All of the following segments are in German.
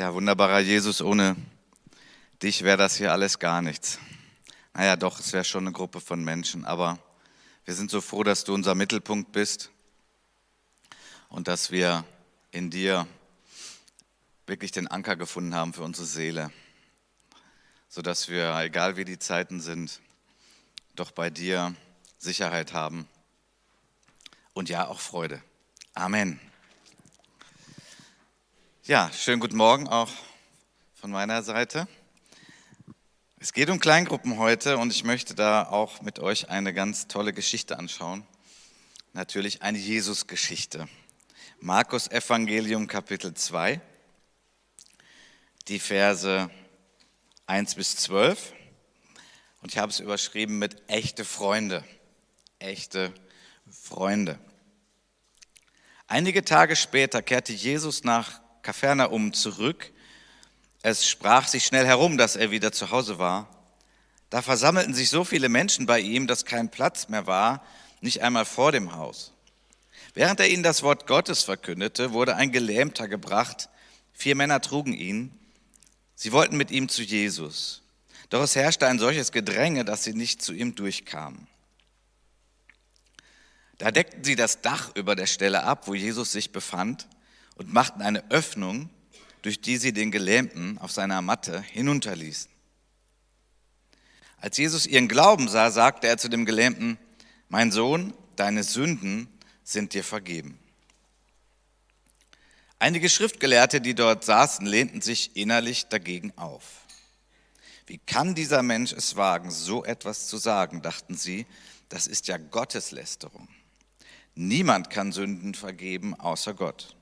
Ja, wunderbarer Jesus, ohne dich wäre das hier alles gar nichts. Naja, doch, es wäre schon eine Gruppe von Menschen, aber wir sind so froh, dass du unser Mittelpunkt bist und dass wir in dir wirklich den Anker gefunden haben für unsere Seele, sodass wir, egal wie die Zeiten sind, doch bei dir Sicherheit haben und ja auch Freude. Amen. Ja, schönen guten Morgen auch von meiner Seite. Es geht um Kleingruppen heute und ich möchte da auch mit euch eine ganz tolle Geschichte anschauen. Natürlich eine Jesus-Geschichte. Markus Evangelium Kapitel 2, die Verse 1 bis 12. Und ich habe es überschrieben mit echte Freunde. Echte Freunde. Einige Tage später kehrte Jesus nach Kapernaum zurück. Es sprach sich schnell herum, dass er wieder zu Hause war. Da versammelten sich so viele Menschen bei ihm, dass kein Platz mehr war, nicht einmal vor dem Haus. Während er ihnen das Wort Gottes verkündete, wurde ein Gelähmter gebracht. Vier Männer trugen ihn. Sie wollten mit ihm zu Jesus. Doch es herrschte ein solches Gedränge, dass sie nicht zu ihm durchkamen. Da deckten sie das Dach über der Stelle ab, wo Jesus sich befand, und machten eine Öffnung, durch die sie den Gelähmten auf seiner Matte hinunterließen. Als Jesus ihren Glauben sah, sagte er zu dem Gelähmten, mein Sohn, deine Sünden sind dir vergeben. Einige Schriftgelehrte, die dort saßen, lehnten sich innerlich dagegen auf. Wie kann dieser Mensch es wagen, so etwas zu sagen, dachten sie, das ist ja Gotteslästerung. Niemand kann Sünden vergeben außer Gott.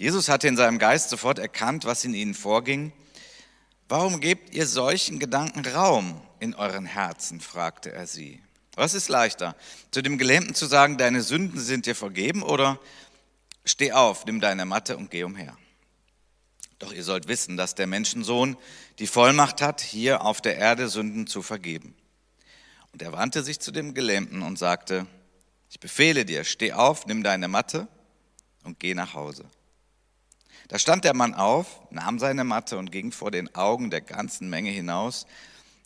Jesus hatte in seinem Geist sofort erkannt, was in ihnen vorging. Warum gebt ihr solchen Gedanken Raum in euren Herzen? fragte er sie. Was ist leichter, zu dem Gelähmten zu sagen, deine Sünden sind dir vergeben oder steh auf, nimm deine Matte und geh umher? Doch ihr sollt wissen, dass der Menschensohn die Vollmacht hat, hier auf der Erde Sünden zu vergeben. Und er wandte sich zu dem Gelähmten und sagte, ich befehle dir, steh auf, nimm deine Matte und geh nach Hause. Da stand der Mann auf, nahm seine Matte und ging vor den Augen der ganzen Menge hinaus.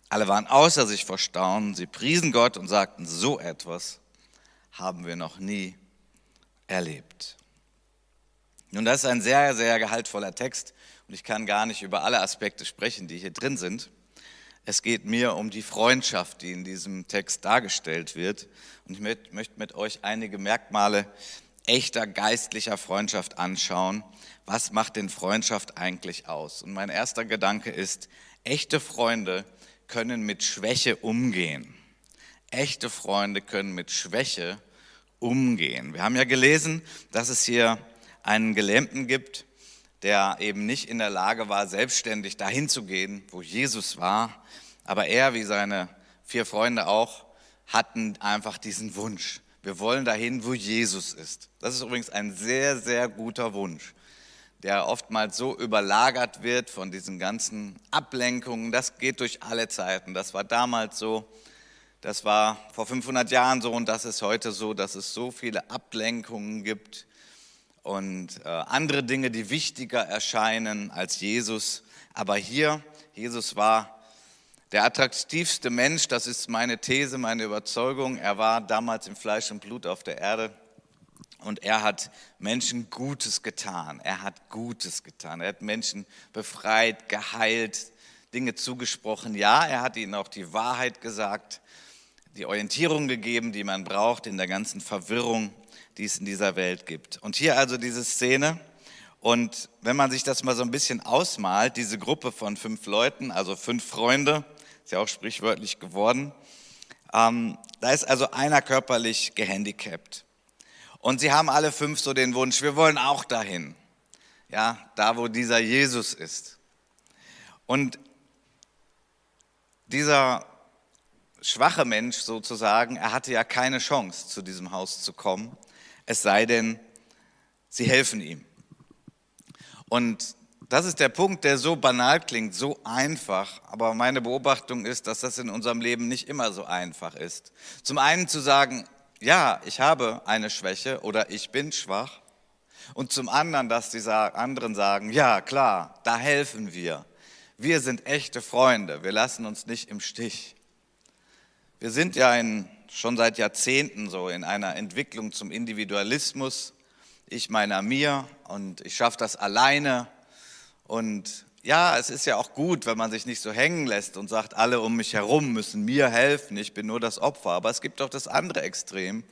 Alle waren außer sich vor Staunen. Sie priesen Gott und sagten, so etwas haben wir noch nie erlebt. Nun, das ist ein sehr, sehr gehaltvoller Text und ich kann gar nicht über alle Aspekte sprechen, die hier drin sind. Es geht mir um die Freundschaft, die in diesem Text dargestellt wird. Und ich möchte mit euch einige Merkmale echter geistlicher Freundschaft anschauen. Was macht denn Freundschaft eigentlich aus? Und mein erster Gedanke ist, echte Freunde können mit Schwäche umgehen. Echte Freunde können mit Schwäche umgehen. Wir haben ja gelesen, dass es hier einen Gelähmten gibt, der eben nicht in der Lage war, selbstständig dahin zu gehen, wo Jesus war. Aber er, wie seine vier Freunde auch, hatten einfach diesen Wunsch. Wir wollen dahin, wo Jesus ist. Das ist übrigens ein sehr, sehr guter Wunsch, der oftmals so überlagert wird von diesen ganzen Ablenkungen. Das geht durch alle Zeiten. Das war damals so, das war vor 500 Jahren so und das ist heute so, dass es so viele Ablenkungen gibt und äh, andere Dinge, die wichtiger erscheinen als Jesus. Aber hier, Jesus war der attraktivste Mensch, das ist meine These, meine Überzeugung. Er war damals im Fleisch und Blut auf der Erde und er hat Menschen Gutes getan. Er hat Gutes getan. Er hat Menschen befreit, geheilt, Dinge zugesprochen. Ja, er hat ihnen auch die Wahrheit gesagt, die Orientierung gegeben, die man braucht in der ganzen Verwirrung die es in dieser Welt gibt. Und hier also diese Szene. Und wenn man sich das mal so ein bisschen ausmalt, diese Gruppe von fünf Leuten, also fünf Freunde, ist ja auch sprichwörtlich geworden, ähm, da ist also einer körperlich gehandicapt. Und sie haben alle fünf so den Wunsch, wir wollen auch dahin. Ja, da wo dieser Jesus ist. Und dieser schwache Mensch sozusagen, er hatte ja keine Chance, zu diesem Haus zu kommen es sei denn, sie helfen ihm. Und das ist der Punkt, der so banal klingt, so einfach, aber meine Beobachtung ist, dass das in unserem Leben nicht immer so einfach ist. Zum einen zu sagen, ja, ich habe eine Schwäche oder ich bin schwach. Und zum anderen, dass die anderen sagen, ja klar, da helfen wir. Wir sind echte Freunde, wir lassen uns nicht im Stich. Wir sind ja in, schon seit Jahrzehnten so in einer Entwicklung zum Individualismus. Ich meiner mir und ich schaffe das alleine. Und ja, es ist ja auch gut, wenn man sich nicht so hängen lässt und sagt, alle um mich herum müssen mir helfen, ich bin nur das Opfer. Aber es gibt auch das andere Extrem,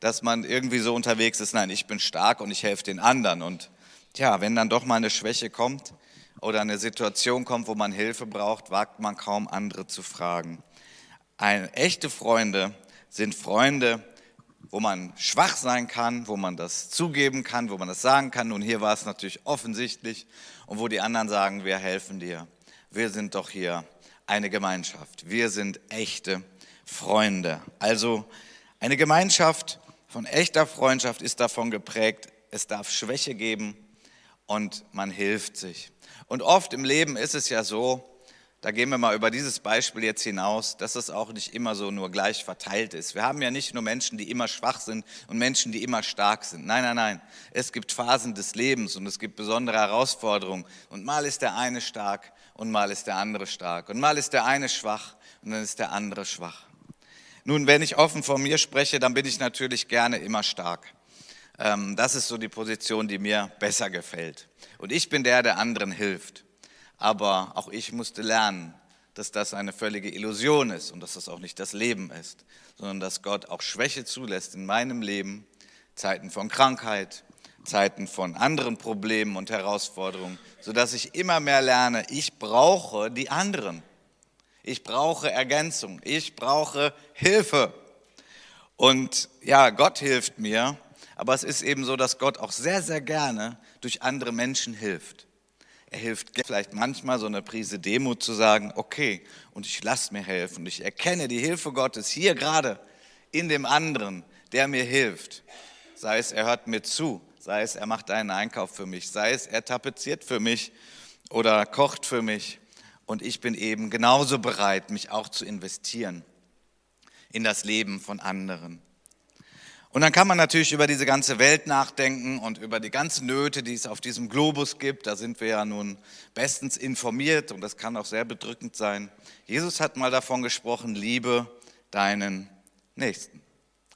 dass man irgendwie so unterwegs ist, nein, ich bin stark und ich helfe den anderen. Und ja, wenn dann doch mal eine Schwäche kommt oder eine Situation kommt, wo man Hilfe braucht, wagt man kaum andere zu fragen. Ein, echte Freunde sind Freunde, wo man schwach sein kann, wo man das zugeben kann, wo man das sagen kann. Und hier war es natürlich offensichtlich und wo die anderen sagen, wir helfen dir. Wir sind doch hier eine Gemeinschaft. Wir sind echte Freunde. Also eine Gemeinschaft von echter Freundschaft ist davon geprägt, es darf Schwäche geben und man hilft sich. Und oft im Leben ist es ja so, da gehen wir mal über dieses Beispiel jetzt hinaus, dass es auch nicht immer so nur gleich verteilt ist. Wir haben ja nicht nur Menschen, die immer schwach sind und Menschen, die immer stark sind. Nein, nein, nein. Es gibt Phasen des Lebens und es gibt besondere Herausforderungen. Und mal ist der eine stark und mal ist der andere stark. Und mal ist der eine schwach und dann ist der andere schwach. Nun, wenn ich offen von mir spreche, dann bin ich natürlich gerne immer stark. Ähm, das ist so die Position, die mir besser gefällt. Und ich bin der, der anderen hilft. Aber auch ich musste lernen, dass das eine völlige Illusion ist und dass das auch nicht das Leben ist, sondern dass Gott auch Schwäche zulässt in meinem Leben, Zeiten von Krankheit, Zeiten von anderen Problemen und Herausforderungen, sodass ich immer mehr lerne, ich brauche die anderen. Ich brauche Ergänzung. Ich brauche Hilfe. Und ja, Gott hilft mir, aber es ist eben so, dass Gott auch sehr, sehr gerne durch andere Menschen hilft. Er hilft vielleicht manchmal so eine Prise Demut zu sagen, okay, und ich lasse mir helfen. Ich erkenne die Hilfe Gottes hier gerade in dem anderen, der mir hilft. Sei es, er hört mir zu, sei es, er macht einen Einkauf für mich, sei es, er tapeziert für mich oder kocht für mich. Und ich bin eben genauso bereit, mich auch zu investieren in das Leben von anderen. Und dann kann man natürlich über diese ganze Welt nachdenken und über die ganzen Nöte, die es auf diesem Globus gibt. Da sind wir ja nun bestens informiert und das kann auch sehr bedrückend sein. Jesus hat mal davon gesprochen, liebe deinen Nächsten.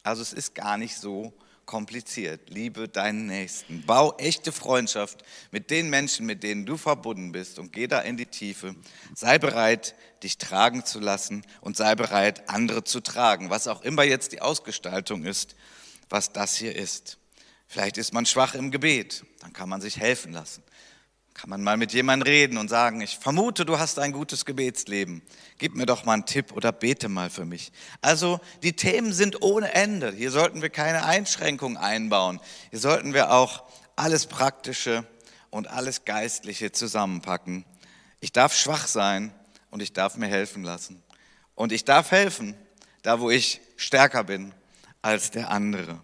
Also es ist gar nicht so kompliziert. Liebe deinen Nächsten. Bau echte Freundschaft mit den Menschen, mit denen du verbunden bist und geh da in die Tiefe. Sei bereit, dich tragen zu lassen und sei bereit, andere zu tragen, was auch immer jetzt die Ausgestaltung ist was das hier ist. Vielleicht ist man schwach im Gebet, dann kann man sich helfen lassen. Kann man mal mit jemandem reden und sagen, ich vermute, du hast ein gutes Gebetsleben. Gib mir doch mal einen Tipp oder bete mal für mich. Also die Themen sind ohne Ende. Hier sollten wir keine Einschränkungen einbauen. Hier sollten wir auch alles Praktische und alles Geistliche zusammenpacken. Ich darf schwach sein und ich darf mir helfen lassen. Und ich darf helfen, da wo ich stärker bin als der andere.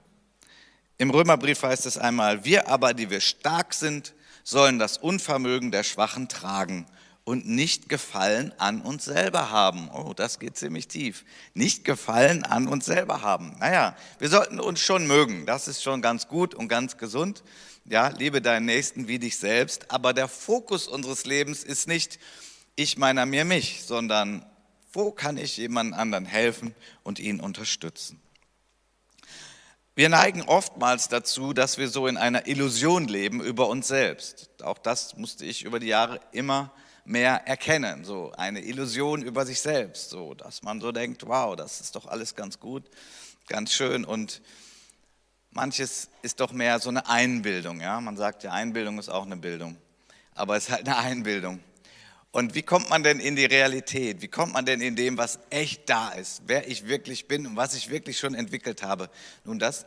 Im Römerbrief heißt es einmal, wir aber, die wir stark sind, sollen das Unvermögen der Schwachen tragen und nicht Gefallen an uns selber haben. Oh, das geht ziemlich tief. Nicht Gefallen an uns selber haben. Naja, wir sollten uns schon mögen. Das ist schon ganz gut und ganz gesund. Ja, liebe deinen Nächsten wie dich selbst. Aber der Fokus unseres Lebens ist nicht ich meiner mir mich, sondern wo kann ich jemand anderen helfen und ihn unterstützen? Wir neigen oftmals dazu, dass wir so in einer Illusion leben über uns selbst. Auch das musste ich über die Jahre immer mehr erkennen, so eine Illusion über sich selbst, so dass man so denkt, wow, das ist doch alles ganz gut, ganz schön und manches ist doch mehr so eine Einbildung, ja? Man sagt ja, Einbildung ist auch eine Bildung, aber es ist halt eine Einbildung. Und wie kommt man denn in die Realität? Wie kommt man denn in dem, was echt da ist, wer ich wirklich bin und was ich wirklich schon entwickelt habe? Nun, das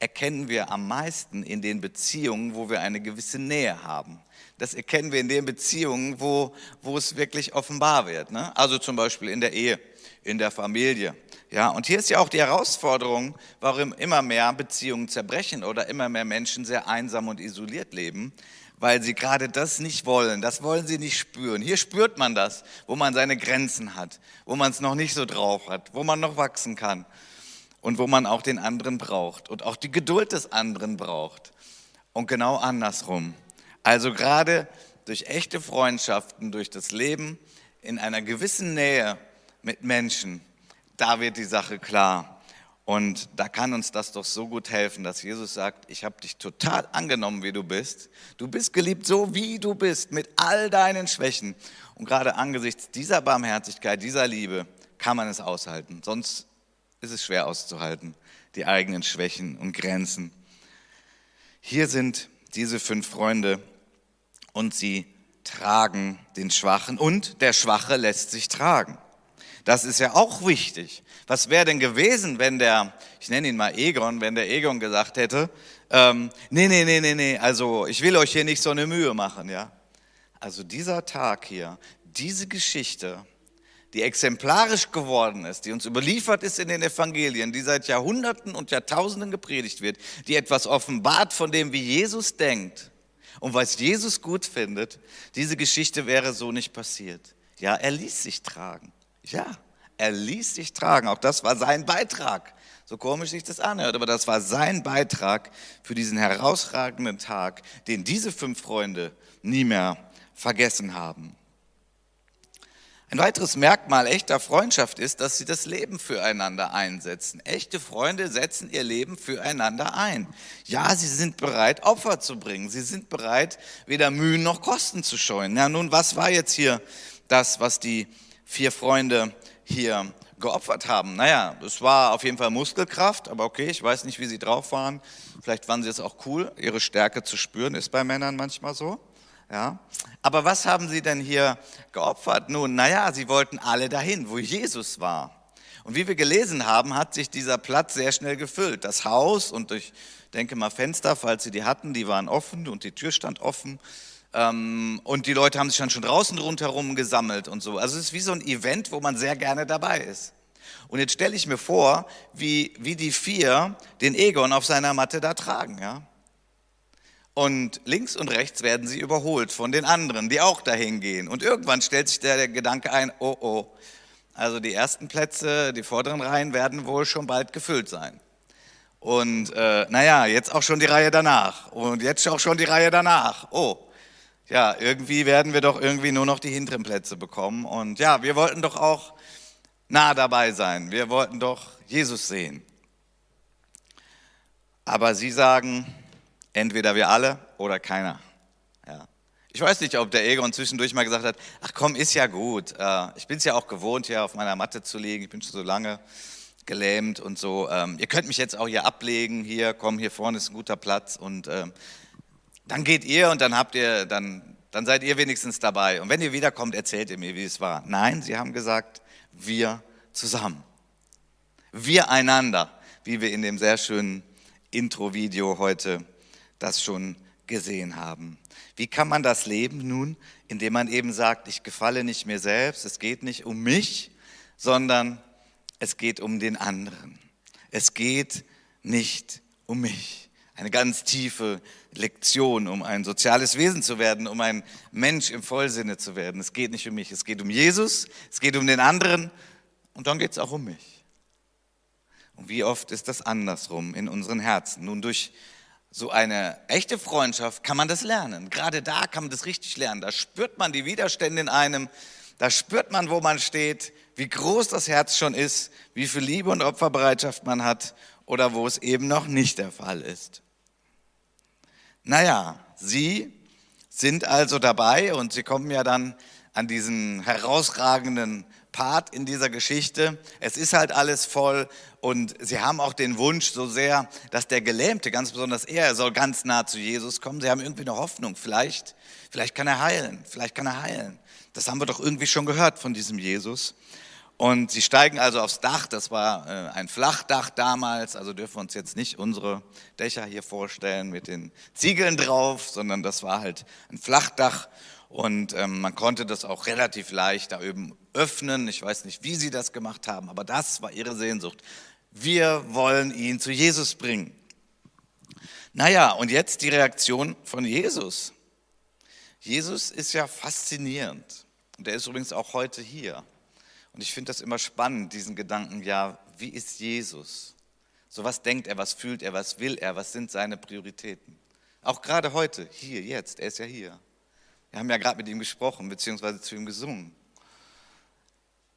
erkennen wir am meisten in den Beziehungen, wo wir eine gewisse Nähe haben. Das erkennen wir in den Beziehungen, wo, wo es wirklich offenbar wird. Ne? Also zum Beispiel in der Ehe, in der Familie. Ja, und hier ist ja auch die Herausforderung, warum immer mehr Beziehungen zerbrechen oder immer mehr Menschen sehr einsam und isoliert leben, weil sie gerade das nicht wollen. Das wollen sie nicht spüren. Hier spürt man das, wo man seine Grenzen hat, wo man es noch nicht so drauf hat, wo man noch wachsen kann und wo man auch den anderen braucht und auch die Geduld des anderen braucht. und genau andersrum. Also gerade durch echte Freundschaften, durch das Leben in einer gewissen Nähe mit Menschen, da wird die Sache klar. Und da kann uns das doch so gut helfen, dass Jesus sagt, ich habe dich total angenommen, wie du bist. Du bist geliebt so, wie du bist, mit all deinen Schwächen. Und gerade angesichts dieser Barmherzigkeit, dieser Liebe, kann man es aushalten. Sonst ist es schwer auszuhalten, die eigenen Schwächen und Grenzen. Hier sind diese fünf Freunde und sie tragen den Schwachen und der Schwache lässt sich tragen. Das ist ja auch wichtig. Was wäre denn gewesen, wenn der, ich nenne ihn mal Egon, wenn der Egon gesagt hätte, ähm, nee, nee, nee, nee, nee, also ich will euch hier nicht so eine Mühe machen, ja. Also dieser Tag hier, diese Geschichte, die exemplarisch geworden ist, die uns überliefert ist in den Evangelien, die seit Jahrhunderten und Jahrtausenden gepredigt wird, die etwas offenbart von dem, wie Jesus denkt und was Jesus gut findet, diese Geschichte wäre so nicht passiert. Ja, er ließ sich tragen. Ja, er ließ sich tragen. Auch das war sein Beitrag. So komisch sich das anhört, aber das war sein Beitrag für diesen herausragenden Tag, den diese fünf Freunde nie mehr vergessen haben. Ein weiteres Merkmal echter Freundschaft ist, dass sie das Leben füreinander einsetzen. Echte Freunde setzen ihr Leben füreinander ein. Ja, sie sind bereit, Opfer zu bringen. Sie sind bereit, weder Mühen noch Kosten zu scheuen. Ja, nun, was war jetzt hier das, was die vier Freunde hier geopfert haben. Naja, es war auf jeden Fall Muskelkraft, aber okay, ich weiß nicht, wie sie drauf waren. Vielleicht waren sie es auch cool, ihre Stärke zu spüren, ist bei Männern manchmal so. Ja. Aber was haben sie denn hier geopfert? Nun, naja, sie wollten alle dahin, wo Jesus war. Und wie wir gelesen haben, hat sich dieser Platz sehr schnell gefüllt. Das Haus und durch, denke mal, Fenster, falls sie die hatten, die waren offen und die Tür stand offen. Ähm, und die Leute haben sich dann schon draußen rundherum gesammelt und so. Also es ist wie so ein Event, wo man sehr gerne dabei ist. Und jetzt stelle ich mir vor, wie, wie die vier den Egon auf seiner Matte da tragen. Ja? Und links und rechts werden sie überholt von den anderen, die auch dahin gehen. Und irgendwann stellt sich der, der Gedanke ein, oh oh, also die ersten Plätze, die vorderen Reihen werden wohl schon bald gefüllt sein. Und äh, naja, jetzt auch schon die Reihe danach. Und jetzt auch schon die Reihe danach. Oh, ja, irgendwie werden wir doch irgendwie nur noch die hinteren Plätze bekommen. Und ja, wir wollten doch auch nah dabei sein. Wir wollten doch Jesus sehen. Aber sie sagen, entweder wir alle oder keiner. Ja. Ich weiß nicht, ob der Egon zwischendurch mal gesagt hat, ach komm, ist ja gut. Äh, ich bin es ja auch gewohnt, hier auf meiner Matte zu liegen. Ich bin schon so lange gelähmt und so. Ähm, ihr könnt mich jetzt auch hier ablegen. Hier, komm, hier vorne ist ein guter Platz. Und ähm, dann geht ihr und dann habt ihr, dann, dann seid ihr wenigstens dabei. Und wenn ihr wiederkommt, erzählt ihr mir, wie es war. Nein, sie haben gesagt, wir zusammen. Wir einander, wie wir in dem sehr schönen Intro-Video heute das schon gesehen haben. Wie kann man das leben nun, indem man eben sagt, ich gefalle nicht mir selbst, es geht nicht um mich, sondern es geht um den anderen. Es geht nicht um mich. Eine ganz tiefe Lektion, um ein soziales Wesen zu werden, um ein Mensch im Vollsinne zu werden. Es geht nicht um mich, es geht um Jesus, es geht um den anderen und dann geht es auch um mich. Und wie oft ist das andersrum in unseren Herzen? Nun, durch so eine echte Freundschaft kann man das lernen. Gerade da kann man das richtig lernen. Da spürt man die Widerstände in einem, da spürt man, wo man steht, wie groß das Herz schon ist, wie viel Liebe und Opferbereitschaft man hat oder wo es eben noch nicht der Fall ist. Naja, sie sind also dabei und sie kommen ja dann an diesen herausragenden Part in dieser Geschichte. Es ist halt alles voll und sie haben auch den Wunsch so sehr, dass der Gelähmte, ganz besonders er, soll ganz nah zu Jesus kommen. Sie haben irgendwie eine Hoffnung, vielleicht, vielleicht kann er heilen, vielleicht kann er heilen. Das haben wir doch irgendwie schon gehört von diesem Jesus. Und sie steigen also aufs Dach, das war äh, ein Flachdach damals, also dürfen wir uns jetzt nicht unsere Dächer hier vorstellen mit den Ziegeln drauf, sondern das war halt ein Flachdach und ähm, man konnte das auch relativ leicht da oben öffnen. Ich weiß nicht, wie sie das gemacht haben, aber das war ihre Sehnsucht. Wir wollen ihn zu Jesus bringen. Naja, und jetzt die Reaktion von Jesus. Jesus ist ja faszinierend und er ist übrigens auch heute hier. Und ich finde das immer spannend, diesen Gedanken, ja, wie ist Jesus? So was denkt er, was fühlt er, was will er, was sind seine Prioritäten? Auch gerade heute, hier, jetzt, er ist ja hier. Wir haben ja gerade mit ihm gesprochen, beziehungsweise zu ihm gesungen.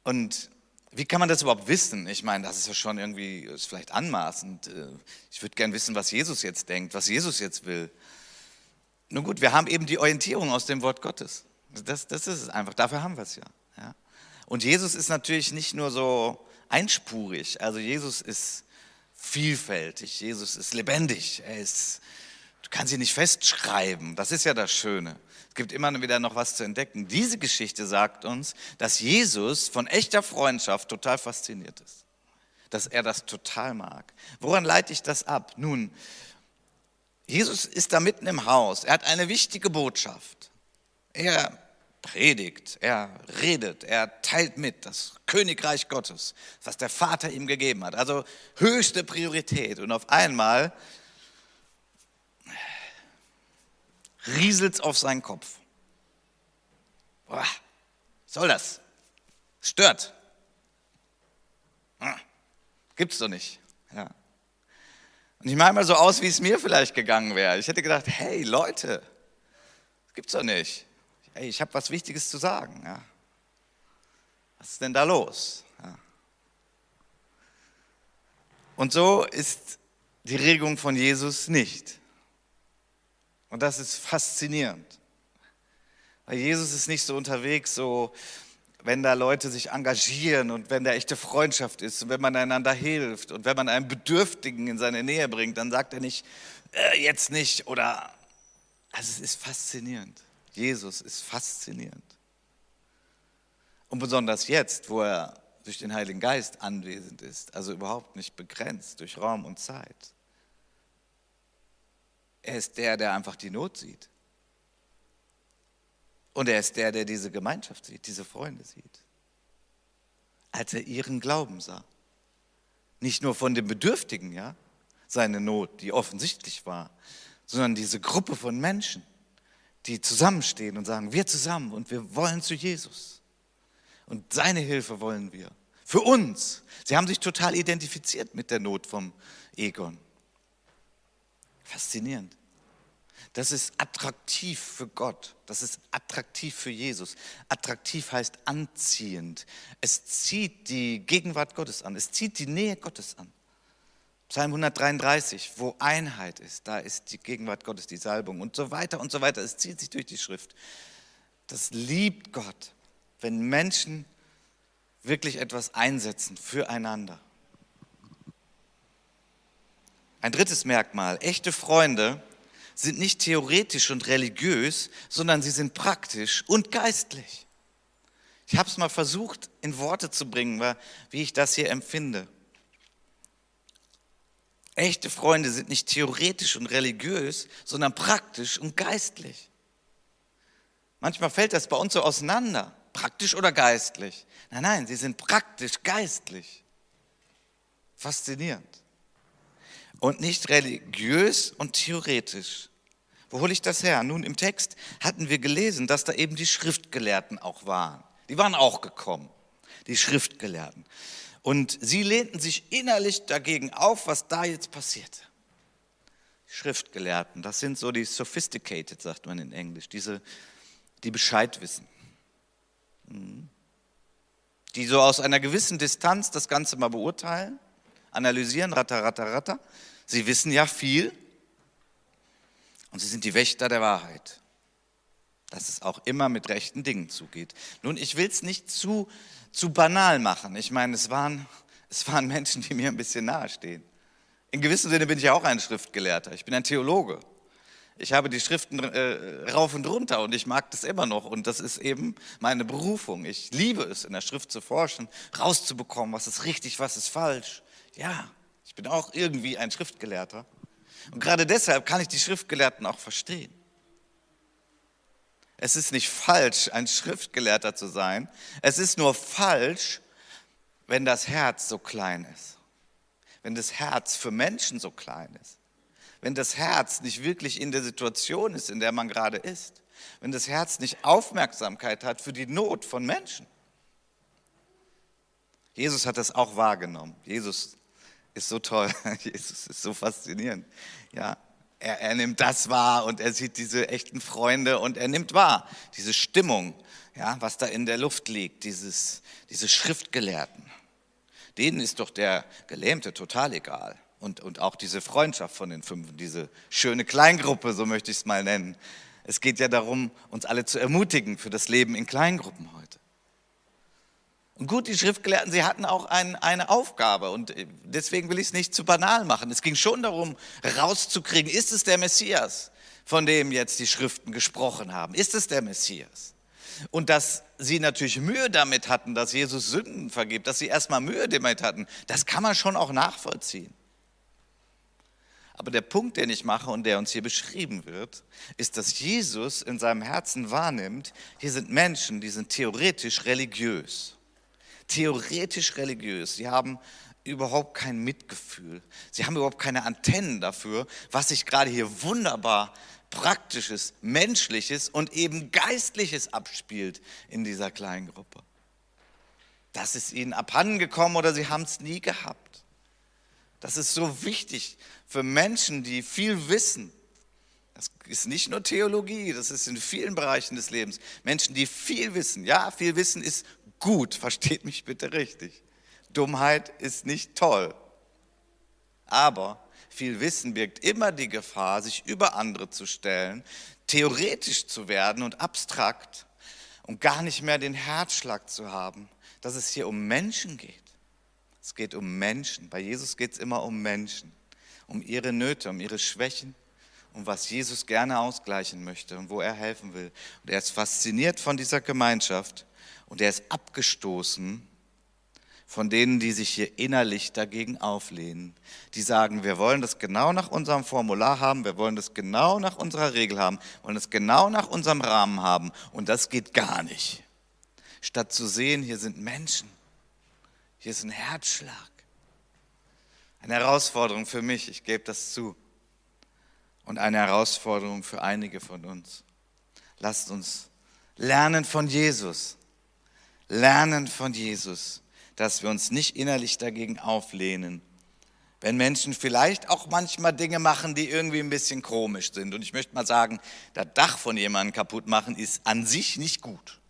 Und wie kann man das überhaupt wissen? Ich meine, das ist ja schon irgendwie, ist vielleicht anmaßend. Äh, ich würde gern wissen, was Jesus jetzt denkt, was Jesus jetzt will. Nun gut, wir haben eben die Orientierung aus dem Wort Gottes. Das, das ist es einfach, dafür haben wir es ja. Und Jesus ist natürlich nicht nur so einspurig, also Jesus ist vielfältig, Jesus ist lebendig, er ist, du kannst ihn nicht festschreiben, das ist ja das Schöne. Es gibt immer wieder noch was zu entdecken. Diese Geschichte sagt uns, dass Jesus von echter Freundschaft total fasziniert ist, dass er das total mag. Woran leite ich das ab? Nun, Jesus ist da mitten im Haus, er hat eine wichtige Botschaft. Er predigt, er redet, er teilt mit das Königreich Gottes, was der Vater ihm gegeben hat. Also höchste Priorität. Und auf einmal rieselt es auf seinen Kopf. Boah, soll das? Stört. Hm, gibt's doch nicht. Ja. Und ich meine mal so aus, wie es mir vielleicht gegangen wäre. Ich hätte gedacht, hey Leute, gibt's doch nicht hey, ich habe was Wichtiges zu sagen. Ja. Was ist denn da los? Ja. Und so ist die Regung von Jesus nicht. Und das ist faszinierend. Weil Jesus ist nicht so unterwegs, so wenn da Leute sich engagieren und wenn da echte Freundschaft ist und wenn man einander hilft und wenn man einen Bedürftigen in seine Nähe bringt, dann sagt er nicht, äh, jetzt nicht oder, also es ist faszinierend. Jesus ist faszinierend. Und besonders jetzt, wo er durch den Heiligen Geist anwesend ist, also überhaupt nicht begrenzt durch Raum und Zeit. Er ist der, der einfach die Not sieht. Und er ist der, der diese Gemeinschaft sieht, diese Freunde sieht. Als er ihren Glauben sah. Nicht nur von dem Bedürftigen, ja, seine Not, die offensichtlich war, sondern diese Gruppe von Menschen, die zusammenstehen und sagen, wir zusammen und wir wollen zu Jesus. Und seine Hilfe wollen wir. Für uns. Sie haben sich total identifiziert mit der Not vom Egon. Faszinierend. Das ist attraktiv für Gott. Das ist attraktiv für Jesus. Attraktiv heißt anziehend. Es zieht die Gegenwart Gottes an. Es zieht die Nähe Gottes an. Psalm 133, wo Einheit ist, da ist die Gegenwart Gottes, die Salbung und so weiter und so weiter. Es zieht sich durch die Schrift. Das liebt Gott, wenn Menschen wirklich etwas einsetzen füreinander. Ein drittes Merkmal, echte Freunde sind nicht theoretisch und religiös, sondern sie sind praktisch und geistlich. Ich habe es mal versucht in Worte zu bringen, wie ich das hier empfinde. Echte Freunde sind nicht theoretisch und religiös, sondern praktisch und geistlich. Manchmal fällt das bei uns so auseinander, praktisch oder geistlich. Nein, nein, sie sind praktisch geistlich. Faszinierend. Und nicht religiös und theoretisch. Wo hole ich das her? Nun, im Text hatten wir gelesen, dass da eben die Schriftgelehrten auch waren. Die waren auch gekommen, die Schriftgelehrten. Und sie lehnten sich innerlich dagegen auf, was da jetzt passierte. Schriftgelehrten, das sind so die sophisticated, sagt man in Englisch, diese, die Bescheid wissen. Mhm. Die so aus einer gewissen Distanz das Ganze mal beurteilen, analysieren, ratter, ratter, ratter. Sie wissen ja viel und sie sind die Wächter der Wahrheit. Dass es auch immer mit rechten Dingen zugeht. Nun, ich will es nicht zu zu banal machen. Ich meine, es waren, es waren Menschen, die mir ein bisschen nahestehen. In gewissem Sinne bin ich auch ein Schriftgelehrter. Ich bin ein Theologe. Ich habe die Schriften äh, rauf und runter und ich mag das immer noch. Und das ist eben meine Berufung. Ich liebe es, in der Schrift zu forschen, rauszubekommen, was ist richtig, was ist falsch. Ja, ich bin auch irgendwie ein Schriftgelehrter. Und gerade deshalb kann ich die Schriftgelehrten auch verstehen. Es ist nicht falsch, ein Schriftgelehrter zu sein. Es ist nur falsch, wenn das Herz so klein ist. Wenn das Herz für Menschen so klein ist. Wenn das Herz nicht wirklich in der Situation ist, in der man gerade ist. Wenn das Herz nicht Aufmerksamkeit hat für die Not von Menschen. Jesus hat das auch wahrgenommen. Jesus ist so toll. Jesus ist so faszinierend. Ja, Er, er nimmt das wahr und er sieht diese echten Freunde und er nimmt wahr, diese Stimmung, ja, was da in der Luft liegt, dieses, diese Schriftgelehrten. Denen ist doch der Gelähmte total egal. Und, und auch diese Freundschaft von den fünf, diese schöne Kleingruppe, so möchte ich es mal nennen. Es geht ja darum, uns alle zu ermutigen für das Leben in Kleingruppen heute. Und gut, die Schriftgelehrten, sie hatten auch ein, eine Aufgabe und deswegen will ich es nicht zu banal machen. Es ging schon darum, rauszukriegen, ist es der Messias, von dem jetzt die Schriften gesprochen haben? Ist es der Messias? Und dass sie natürlich Mühe damit hatten, dass Jesus Sünden vergibt, dass sie erstmal Mühe damit hatten, das kann man schon auch nachvollziehen. Aber der Punkt, den ich mache und der uns hier beschrieben wird, ist, dass Jesus in seinem Herzen wahrnimmt, hier sind Menschen, die sind theoretisch religiös theoretisch religiös. Sie haben überhaupt kein Mitgefühl. Sie haben überhaupt keine Antennen dafür, was sich gerade hier wunderbar praktisches, menschliches und eben geistliches abspielt in dieser kleinen Gruppe. Das ist ihnen abhandengekommen oder sie haben es nie gehabt. Das ist so wichtig für Menschen, die viel wissen. Das ist nicht nur Theologie, das ist in vielen Bereichen des Lebens. Menschen, die viel wissen. Ja, viel Wissen ist gut, versteht mich bitte richtig. Dummheit ist nicht toll. Aber viel Wissen birgt immer die Gefahr, sich über andere zu stellen, theoretisch zu werden und abstrakt und gar nicht mehr den Herzschlag zu haben, dass es hier um Menschen geht. Es geht um Menschen. Bei Jesus geht es immer um Menschen, um ihre Nöte, um ihre Schwächen, um was Jesus gerne ausgleichen möchte und wo er helfen will. Und er ist fasziniert von dieser Gemeinschaft und er ist abgestoßen von denen, die sich hier innerlich dagegen auflehnen. Die sagen, wir wollen das genau nach unserem Formular haben, wir wollen das genau nach unserer Regel haben, wollen das genau nach unserem Rahmen haben. Und das geht gar nicht. Statt zu sehen, hier sind Menschen, hier ist ein Herzschlag. Eine Herausforderung für mich, ich gebe das zu. Und eine Herausforderung für einige von uns. Lasst uns lernen von Jesus lernen von Jesus, dass wir uns nicht innerlich dagegen auflehnen, wenn Menschen vielleicht auch manchmal Dinge machen, die irgendwie ein bisschen komisch sind. Und ich möchte mal sagen, das Dach von jemandem kaputt machen ist an sich nicht gut.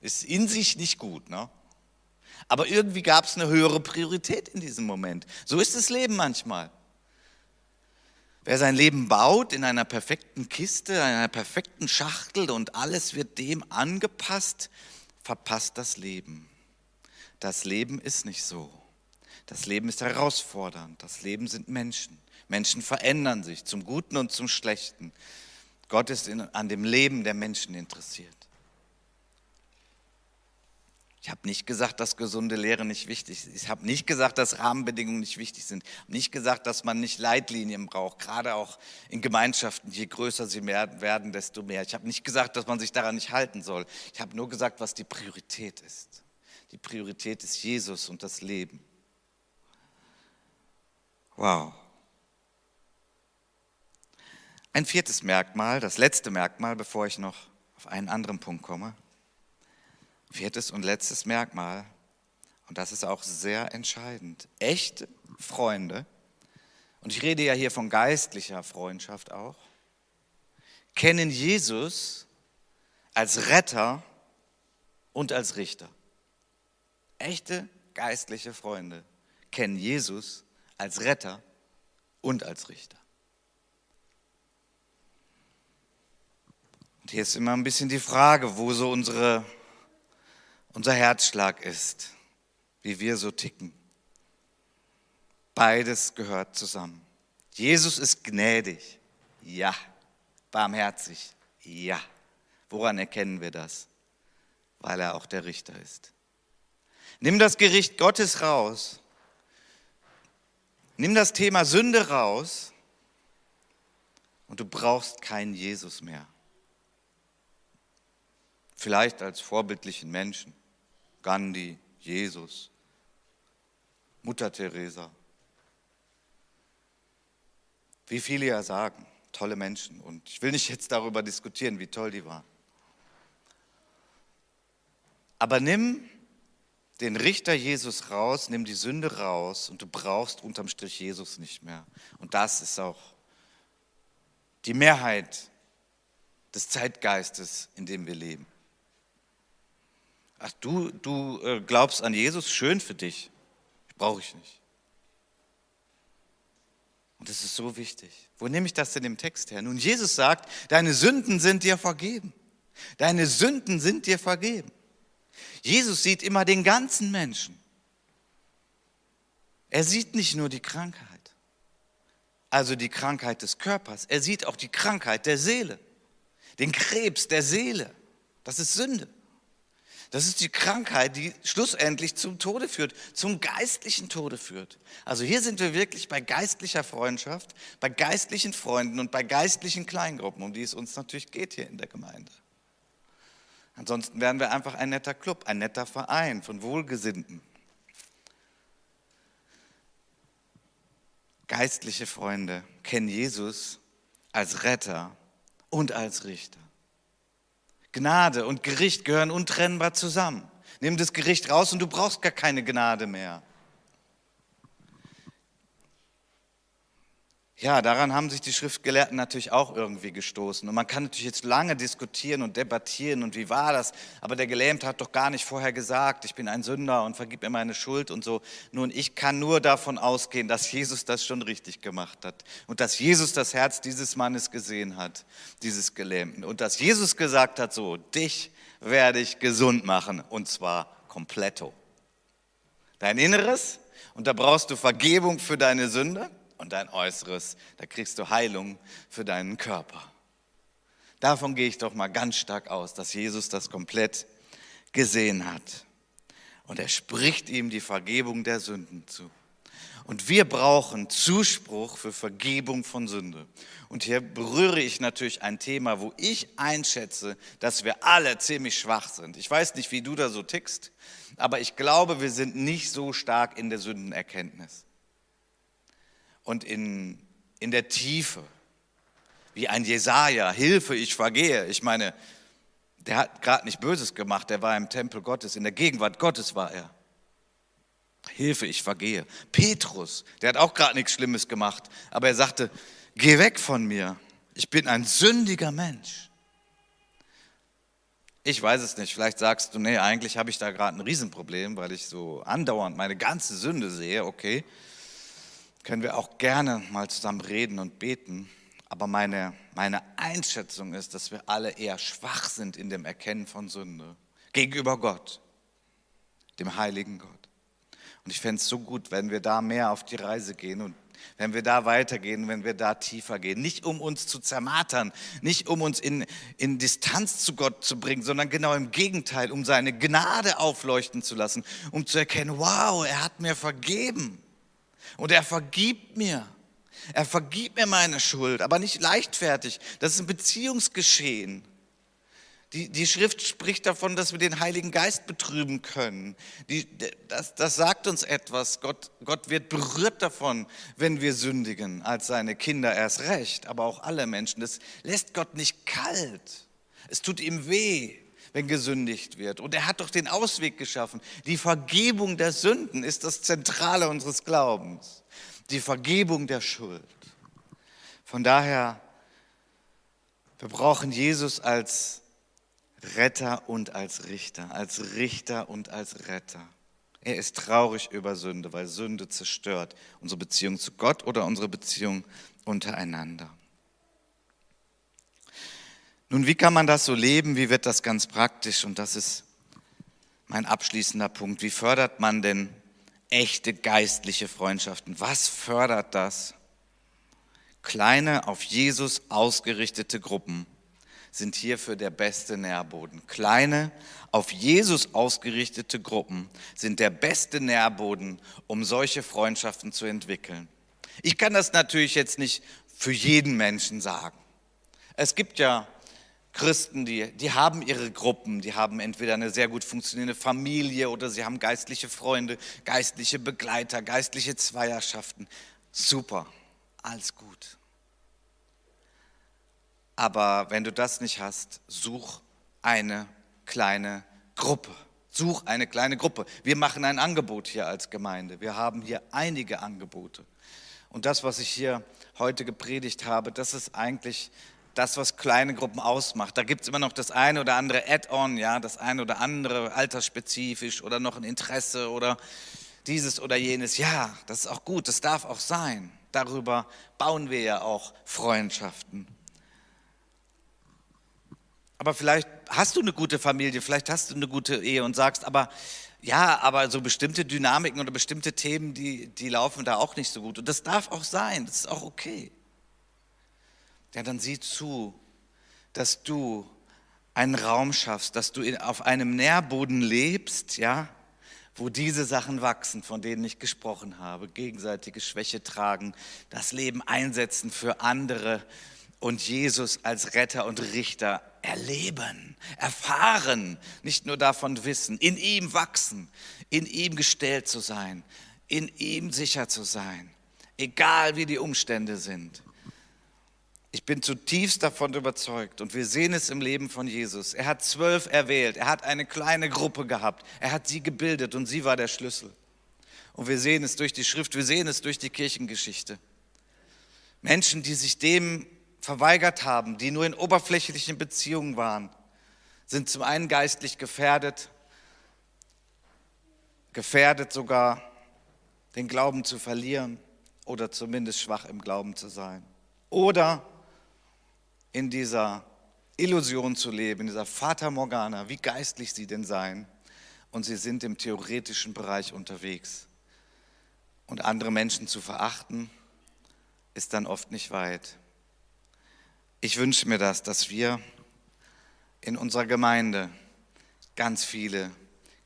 Ist in sich nicht gut. Ne? Aber irgendwie gab es eine höhere Priorität in diesem Moment. So ist das Leben manchmal. Wer sein Leben baut in einer perfekten Kiste, in einer perfekten Schachtel und alles wird dem angepasst, verpasst das Leben. Das Leben ist nicht so. Das Leben ist herausfordernd. Das Leben sind Menschen. Menschen verändern sich zum Guten und zum Schlechten. Gott ist in, an dem Leben der Menschen interessiert. Ich habe nicht gesagt, dass gesunde Lehre nicht wichtig ist. Ich habe nicht gesagt, dass Rahmenbedingungen nicht wichtig sind. Ich habe nicht gesagt, dass man nicht Leitlinien braucht, gerade auch in Gemeinschaften. Je größer sie werden, desto mehr. Ich habe nicht gesagt, dass man sich daran nicht halten soll. Ich habe nur gesagt, was die Priorität ist. Die Priorität ist Jesus und das Leben. Wow. Ein viertes Merkmal, das letzte Merkmal, bevor ich noch auf einen anderen Punkt komme. Viertes und letztes Merkmal, und das ist auch sehr entscheidend, echte Freunde, und ich rede ja hier von geistlicher Freundschaft auch, kennen Jesus als Retter und als Richter. Echte geistliche Freunde kennen Jesus als Retter und als Richter. Und hier ist immer ein bisschen die Frage, wo so unsere unser Herzschlag ist, wie wir so ticken. Beides gehört zusammen. Jesus ist gnädig, ja. Barmherzig, ja. Woran erkennen wir das? Weil er auch der Richter ist. Nimm das Gericht Gottes raus. Nimm das Thema Sünde raus und du brauchst keinen Jesus mehr. Vielleicht als vorbildlichen Menschen. Gandhi, Jesus, Mutter Teresa. Wie viele ja sagen, tolle Menschen. Und ich will nicht jetzt darüber diskutieren, wie toll die waren. Aber nimm den Richter Jesus raus, nimm die Sünde raus und du brauchst unterm Strich Jesus nicht mehr. Und das ist auch die Mehrheit des Zeitgeistes, in dem wir leben. Ach, du, du äh, glaubst an Jesus, schön für dich, brauche ich nicht. Und das ist so wichtig. Wo nehme ich das denn im Text her? Nun, Jesus sagt, deine Sünden sind dir vergeben. Deine Sünden sind dir vergeben. Jesus sieht immer den ganzen Menschen. Er sieht nicht nur die Krankheit, also die Krankheit des Körpers, er sieht auch die Krankheit der Seele, den Krebs der Seele. Das ist Sünde. Das ist die Krankheit, die schlussendlich zum Tode führt, zum geistlichen Tode führt. Also hier sind wir wirklich bei geistlicher Freundschaft, bei geistlichen Freunden und bei geistlichen Kleingruppen, um die es uns natürlich geht hier in der Gemeinde. Ansonsten wären wir einfach ein netter Club, ein netter Verein von Wohlgesinnten. Geistliche Freunde kennen Jesus als Retter und als Richter. Gnade und Gericht gehören untrennbar zusammen. Nimm das Gericht raus und du brauchst gar keine Gnade mehr. Ja, daran haben sich die Schriftgelehrten natürlich auch irgendwie gestoßen. Und man kann natürlich jetzt lange diskutieren und debattieren und wie war das, aber der Gelähmte hat doch gar nicht vorher gesagt, ich bin ein Sünder und vergib mir meine Schuld und so. Nun, ich kann nur davon ausgehen, dass Jesus das schon richtig gemacht hat und dass Jesus das Herz dieses Mannes gesehen hat, dieses Gelähmten. Und dass Jesus gesagt hat, so, dich werde ich gesund machen und zwar kompletto. Dein Inneres und da brauchst du Vergebung für deine Sünde und dein Äußeres, da kriegst du Heilung für deinen Körper. Davon gehe ich doch mal ganz stark aus, dass Jesus das komplett gesehen hat. Und er spricht ihm die Vergebung der Sünden zu. Und wir brauchen Zuspruch für Vergebung von Sünde. Und hier berühre ich natürlich ein Thema, wo ich einschätze, dass wir alle ziemlich schwach sind. Ich weiß nicht, wie du da so tickst, aber ich glaube, wir sind nicht so stark in der Sündenerkenntnis und in, in der Tiefe, wie ein Jesaja, Hilfe, ich vergehe. Ich meine, der hat gerade nicht Böses gemacht, der war im Tempel Gottes, in der Gegenwart Gottes war er. Hilfe, ich vergehe. Petrus, der hat auch gerade nichts Schlimmes gemacht, aber er sagte, geh weg von mir, ich bin ein sündiger Mensch. Ich weiß es nicht, vielleicht sagst du, nee, eigentlich habe ich da gerade ein Riesenproblem, weil ich so andauernd meine ganze Sünde sehe, okay können wir auch gerne mal zusammen reden und beten. Aber meine, meine Einschätzung ist, dass wir alle eher schwach sind in dem Erkennen von Sünde gegenüber Gott, dem heiligen Gott. Und ich fände es so gut, wenn wir da mehr auf die Reise gehen und wenn wir da weitergehen, wenn wir da tiefer gehen. Nicht um uns zu zermatern, nicht um uns in, in Distanz zu Gott zu bringen, sondern genau im Gegenteil, um seine Gnade aufleuchten zu lassen, um zu erkennen, wow, er hat mir vergeben. Und er vergibt mir. Er vergibt mir meine Schuld, aber nicht leichtfertig. Das ist ein Beziehungsgeschehen. Die, die Schrift spricht davon, dass wir den Heiligen Geist betrüben können. Die, das, das sagt uns etwas. Gott, Gott wird berührt davon, wenn wir sündigen, als seine Kinder erst recht, aber auch alle Menschen. Das lässt Gott nicht kalt. Es tut ihm weh wenn gesündigt wird. Und er hat doch den Ausweg geschaffen. Die Vergebung der Sünden ist das Zentrale unseres Glaubens. Die Vergebung der Schuld. Von daher, wir brauchen Jesus als Retter und als Richter, als Richter und als Retter. Er ist traurig über Sünde, weil Sünde zerstört unsere Beziehung zu Gott oder unsere Beziehung untereinander. Nun, wie kann man das so leben? Wie wird das ganz praktisch? Und das ist mein abschließender Punkt. Wie fördert man denn echte geistliche Freundschaften? Was fördert das? Kleine, auf Jesus ausgerichtete Gruppen sind hierfür der beste Nährboden. Kleine, auf Jesus ausgerichtete Gruppen sind der beste Nährboden, um solche Freundschaften zu entwickeln. Ich kann das natürlich jetzt nicht für jeden Menschen sagen. Es gibt ja Christen, die, die haben ihre Gruppen, die haben entweder eine sehr gut funktionierende Familie oder sie haben geistliche Freunde, geistliche Begleiter, geistliche Zweierschaften. Super, alles gut. Aber wenn du das nicht hast, such eine kleine Gruppe. Such eine kleine Gruppe. Wir machen ein Angebot hier als Gemeinde. Wir haben hier einige Angebote. Und das, was ich hier heute gepredigt habe, das ist eigentlich das, was kleine Gruppen ausmacht. Da gibt es immer noch das eine oder andere Add-on, ja, das eine oder andere altersspezifisch oder noch ein Interesse oder dieses oder jenes. Ja, das ist auch gut, das darf auch sein. Darüber bauen wir ja auch Freundschaften. Aber vielleicht hast du eine gute Familie, vielleicht hast du eine gute Ehe und sagst, aber ja, aber so bestimmte Dynamiken oder bestimmte Themen, die, die laufen da auch nicht so gut. Und das darf auch sein, das ist auch okay. Ja, dann sieh zu, dass du einen Raum schaffst, dass du auf einem Nährboden lebst, ja, wo diese Sachen wachsen, von denen ich gesprochen habe, gegenseitige Schwäche tragen, das Leben einsetzen für andere und Jesus als Retter und Richter erleben, erfahren, nicht nur davon wissen, in ihm wachsen, in ihm gestellt zu sein, in ihm sicher zu sein, egal wie die Umstände sind. Ich bin zutiefst davon überzeugt und wir sehen es im Leben von Jesus. Er hat zwölf erwählt, er hat eine kleine Gruppe gehabt, er hat sie gebildet und sie war der Schlüssel. Und wir sehen es durch die Schrift, wir sehen es durch die Kirchengeschichte. Menschen, die sich dem verweigert haben, die nur in oberflächlichen Beziehungen waren, sind zum einen geistlich gefährdet, gefährdet sogar, den Glauben zu verlieren oder zumindest schwach im Glauben zu sein. Oder in dieser Illusion zu leben, in dieser Fata Morgana, wie geistlich sie denn seien. Und sie sind im theoretischen Bereich unterwegs. Und andere Menschen zu verachten, ist dann oft nicht weit. Ich wünsche mir das, dass wir in unserer Gemeinde ganz viele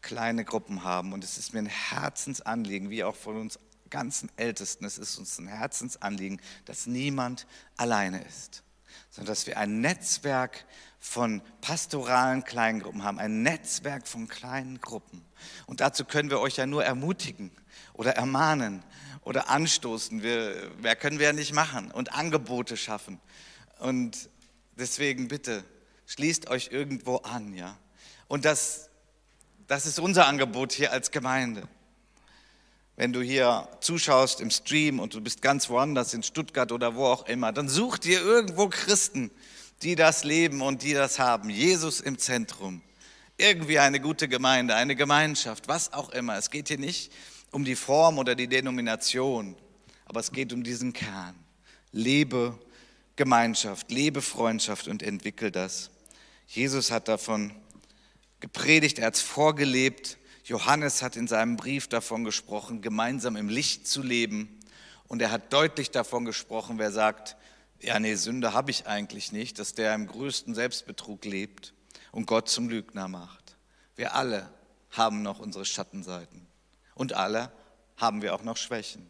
kleine Gruppen haben. Und es ist mir ein Herzensanliegen, wie auch von uns ganzen Ältesten, es ist uns ein Herzensanliegen, dass niemand alleine ist sondern dass wir ein Netzwerk von pastoralen Kleingruppen haben, ein Netzwerk von kleinen Gruppen. Und dazu können wir euch ja nur ermutigen oder ermahnen oder anstoßen. Wir, mehr können wir ja nicht machen und Angebote schaffen. Und deswegen bitte, schließt euch irgendwo an, ja. Und das, das ist unser Angebot hier als Gemeinde wenn du hier zuschaust im Stream und du bist ganz woanders, in Stuttgart oder wo auch immer, dann such dir irgendwo Christen, die das leben und die das haben. Jesus im Zentrum. Irgendwie eine gute Gemeinde, eine Gemeinschaft, was auch immer. Es geht hier nicht um die Form oder die Denomination, aber es geht um diesen Kern. Lebe Gemeinschaft, lebe Freundschaft und entwickel das. Jesus hat davon gepredigt, er hat es vorgelebt Johannes hat in seinem Brief davon gesprochen, gemeinsam im Licht zu leben. Und er hat deutlich davon gesprochen, wer sagt, ja, nee, Sünde habe ich eigentlich nicht, dass der im größten Selbstbetrug lebt und Gott zum Lügner macht. Wir alle haben noch unsere Schattenseiten und alle haben wir auch noch Schwächen.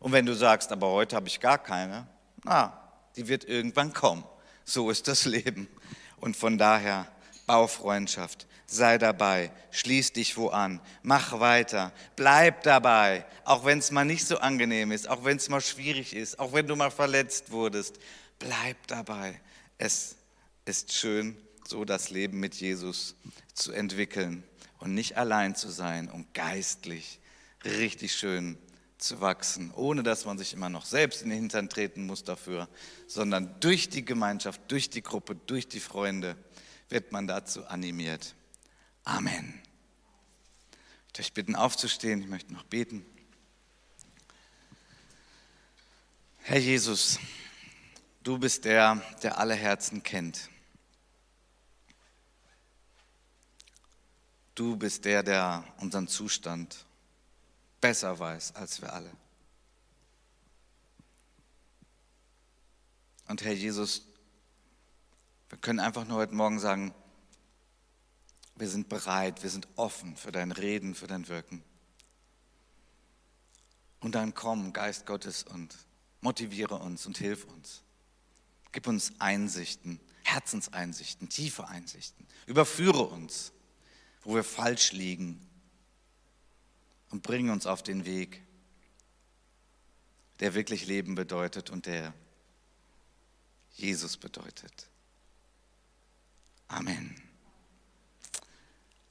Und wenn du sagst, aber heute habe ich gar keine, na, die wird irgendwann kommen. So ist das Leben. Und von daher Baufreundschaft, sei dabei, schließ dich wo an, mach weiter, bleib dabei, auch wenn es mal nicht so angenehm ist, auch wenn es mal schwierig ist, auch wenn du mal verletzt wurdest, bleib dabei. Es ist schön, so das Leben mit Jesus zu entwickeln und nicht allein zu sein und geistlich richtig schön zu wachsen, ohne dass man sich immer noch selbst in den Hintern treten muss dafür, sondern durch die Gemeinschaft, durch die Gruppe, durch die Freunde wird man dazu animiert. Amen. Ich möchte euch bitten aufzustehen, ich möchte noch beten. Herr Jesus, du bist der, der alle Herzen kennt. Du bist der, der unseren Zustand besser weiß als wir alle. Und Herr Jesus, wir können einfach nur heute Morgen sagen, wir sind bereit, wir sind offen für dein Reden, für dein Wirken. Und dann komm, Geist Gottes, und motiviere uns und hilf uns. Gib uns Einsichten, Herzenseinsichten, tiefe Einsichten. Überführe uns, wo wir falsch liegen. Und bring uns auf den Weg, der wirklich Leben bedeutet und der Jesus bedeutet. Amen.